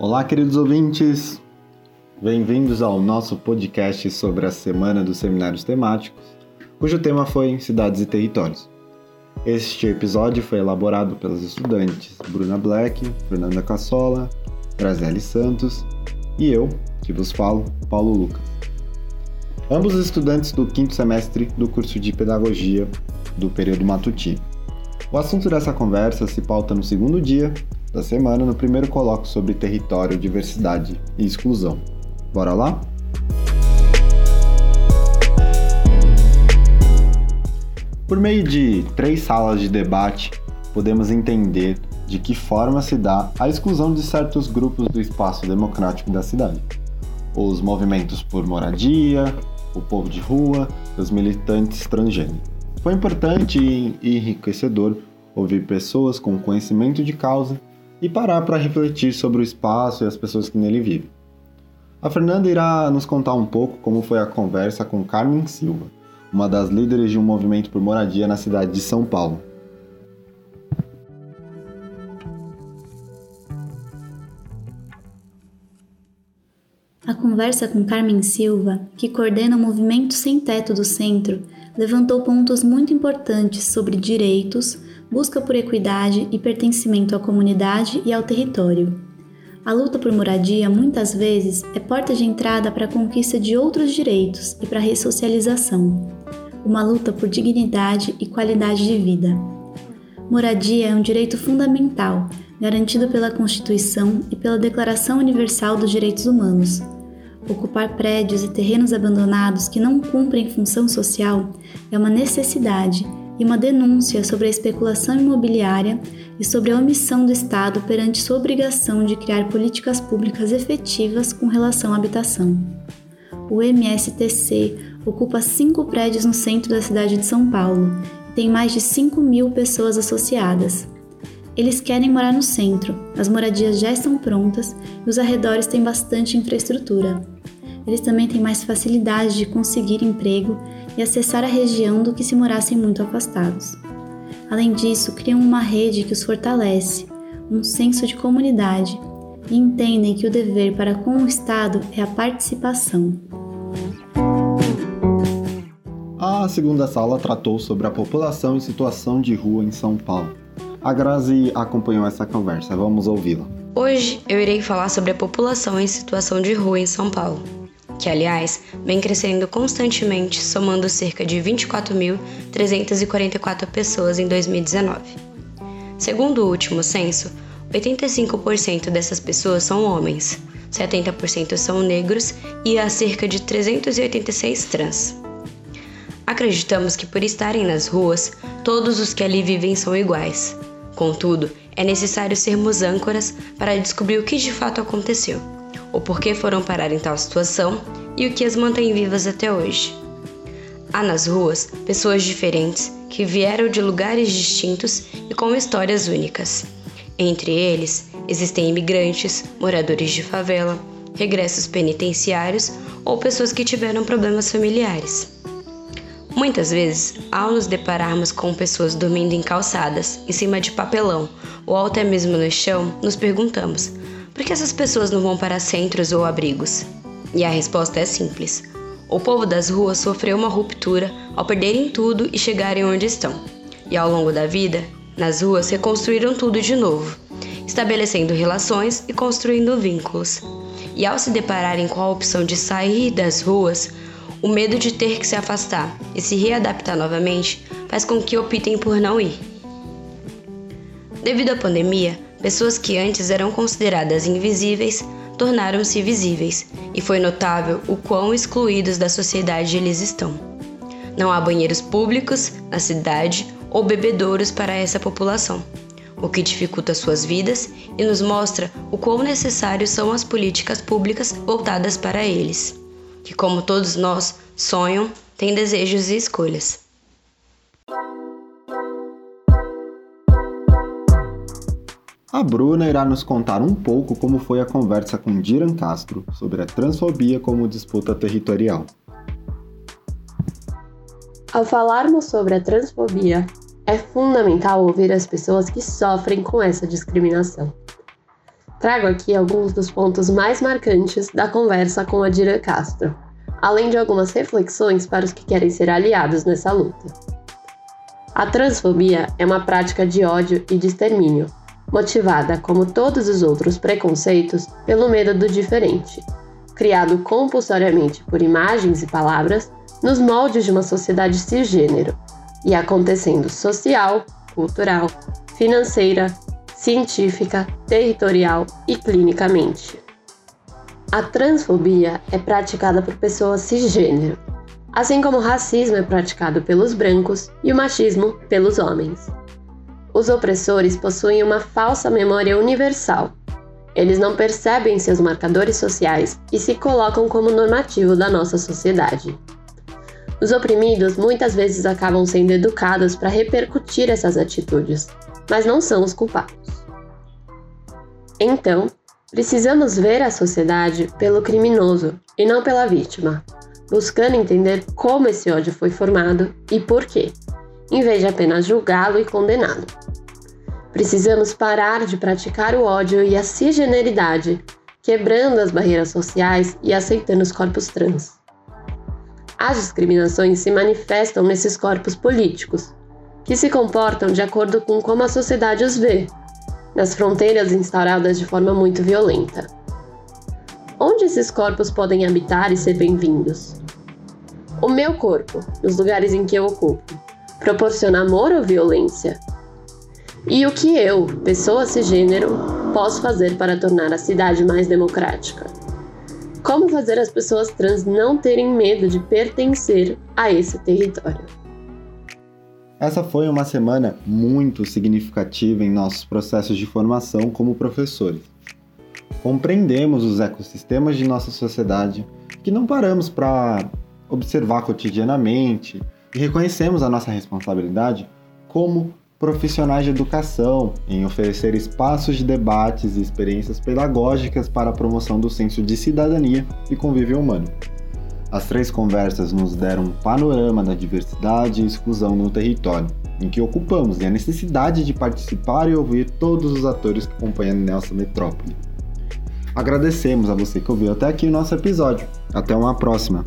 Olá, queridos ouvintes! Bem-vindos ao nosso podcast sobre a Semana dos Seminários Temáticos, cujo tema foi Cidades e Territórios. Este episódio foi elaborado pelas estudantes Bruna Black, Fernanda Cassola, Graziele Santos e eu, que vos falo, Paulo Lucas. Ambos estudantes do quinto semestre do curso de Pedagogia do período matutino. O assunto dessa conversa se pauta no segundo dia da semana, no primeiro colóquio sobre território, diversidade e exclusão. Bora lá? Por meio de três salas de debate, podemos entender de que forma se dá a exclusão de certos grupos do espaço democrático da cidade. Os movimentos por moradia, o povo de rua e os militantes transgênero. Foi importante e enriquecedor ouvir pessoas com conhecimento de causa e parar para refletir sobre o espaço e as pessoas que nele vivem. A Fernanda irá nos contar um pouco como foi a conversa com Carmen Silva, uma das líderes de um movimento por moradia na cidade de São Paulo. A conversa com Carmen Silva, que coordena o movimento Sem Teto do Centro, levantou pontos muito importantes sobre direitos, busca por equidade e pertencimento à comunidade e ao território. A luta por moradia muitas vezes é porta de entrada para a conquista de outros direitos e para a ressocialização. Uma luta por dignidade e qualidade de vida. Moradia é um direito fundamental, garantido pela Constituição e pela Declaração Universal dos Direitos Humanos. Ocupar prédios e terrenos abandonados que não cumprem função social é uma necessidade e uma denúncia sobre a especulação imobiliária e sobre a omissão do Estado perante sua obrigação de criar políticas públicas efetivas com relação à habitação. O MSTC ocupa cinco prédios no centro da cidade de São Paulo e tem mais de 5 mil pessoas associadas. Eles querem morar no centro, as moradias já estão prontas e os arredores têm bastante infraestrutura. Eles também têm mais facilidade de conseguir emprego e acessar a região do que se morassem muito afastados. Além disso, criam uma rede que os fortalece, um senso de comunidade e entendem que o dever para com o Estado é a participação. A segunda sala tratou sobre a população em situação de rua em São Paulo. A Grazi acompanhou essa conversa, vamos ouvi-la. Hoje eu irei falar sobre a população em situação de rua em São Paulo que, aliás, vem crescendo constantemente, somando cerca de 24.344 pessoas em 2019. Segundo o último censo, 85% dessas pessoas são homens, 70% são negros e há cerca de 386 trans. Acreditamos que por estarem nas ruas, todos os que ali vivem são iguais. Contudo, é necessário sermos âncoras para descobrir o que de fato aconteceu o porquê foram parar em tal situação e o que as mantém vivas até hoje. Há nas ruas pessoas diferentes que vieram de lugares distintos e com histórias únicas. Entre eles, existem imigrantes, moradores de favela, regressos penitenciários ou pessoas que tiveram problemas familiares. Muitas vezes, ao nos depararmos com pessoas dormindo em calçadas, em cima de papelão ou até mesmo no chão, nos perguntamos: por que essas pessoas não vão para centros ou abrigos? E a resposta é simples. O povo das ruas sofreu uma ruptura ao perderem tudo e chegarem onde estão. E ao longo da vida, nas ruas reconstruíram tudo de novo, estabelecendo relações e construindo vínculos. E ao se depararem com a opção de sair das ruas, o medo de ter que se afastar e se readaptar novamente faz com que optem por não ir. Devido à pandemia, Pessoas que antes eram consideradas invisíveis tornaram-se visíveis, e foi notável o quão excluídos da sociedade eles estão. Não há banheiros públicos na cidade ou bebedouros para essa população, o que dificulta suas vidas e nos mostra o quão necessários são as políticas públicas voltadas para eles, que, como todos nós, sonham, têm desejos e escolhas. A Bruna irá nos contar um pouco como foi a conversa com Diran Castro sobre a transfobia como disputa territorial. Ao falarmos sobre a transfobia, é fundamental ouvir as pessoas que sofrem com essa discriminação. Trago aqui alguns dos pontos mais marcantes da conversa com a Dira Castro, além de algumas reflexões para os que querem ser aliados nessa luta. A transfobia é uma prática de ódio e de extermínio, motivada, como todos os outros preconceitos, pelo medo do diferente, criado compulsoriamente por imagens e palavras nos moldes de uma sociedade cisgênero e acontecendo social, cultural, financeira, científica, territorial e clinicamente. A transfobia é praticada por pessoas cisgênero, assim como o racismo é praticado pelos brancos e o machismo pelos homens. Os opressores possuem uma falsa memória universal. Eles não percebem seus marcadores sociais e se colocam como normativo da nossa sociedade. Os oprimidos muitas vezes acabam sendo educados para repercutir essas atitudes, mas não são os culpados. Então, precisamos ver a sociedade pelo criminoso e não pela vítima, buscando entender como esse ódio foi formado e por quê, em vez de apenas julgá-lo e condená-lo. Precisamos parar de praticar o ódio e a cisgeneridade, quebrando as barreiras sociais e aceitando os corpos trans. As discriminações se manifestam nesses corpos políticos, que se comportam de acordo com como a sociedade os vê, nas fronteiras instauradas de forma muito violenta. Onde esses corpos podem habitar e ser bem-vindos? O meu corpo, nos lugares em que eu ocupo, proporciona amor ou violência? E o que eu, pessoa cisgênero, posso fazer para tornar a cidade mais democrática? Como fazer as pessoas trans não terem medo de pertencer a esse território? Essa foi uma semana muito significativa em nossos processos de formação como professores. Compreendemos os ecossistemas de nossa sociedade que não paramos para observar cotidianamente e reconhecemos a nossa responsabilidade como profissionais de educação em oferecer espaços de debates e experiências pedagógicas para a promoção do senso de cidadania e convívio humano. As três conversas nos deram um panorama da diversidade e exclusão no território em que ocupamos e a necessidade de participar e ouvir todos os atores que acompanham nossa metrópole. Agradecemos a você que ouviu até aqui o nosso episódio. Até uma próxima!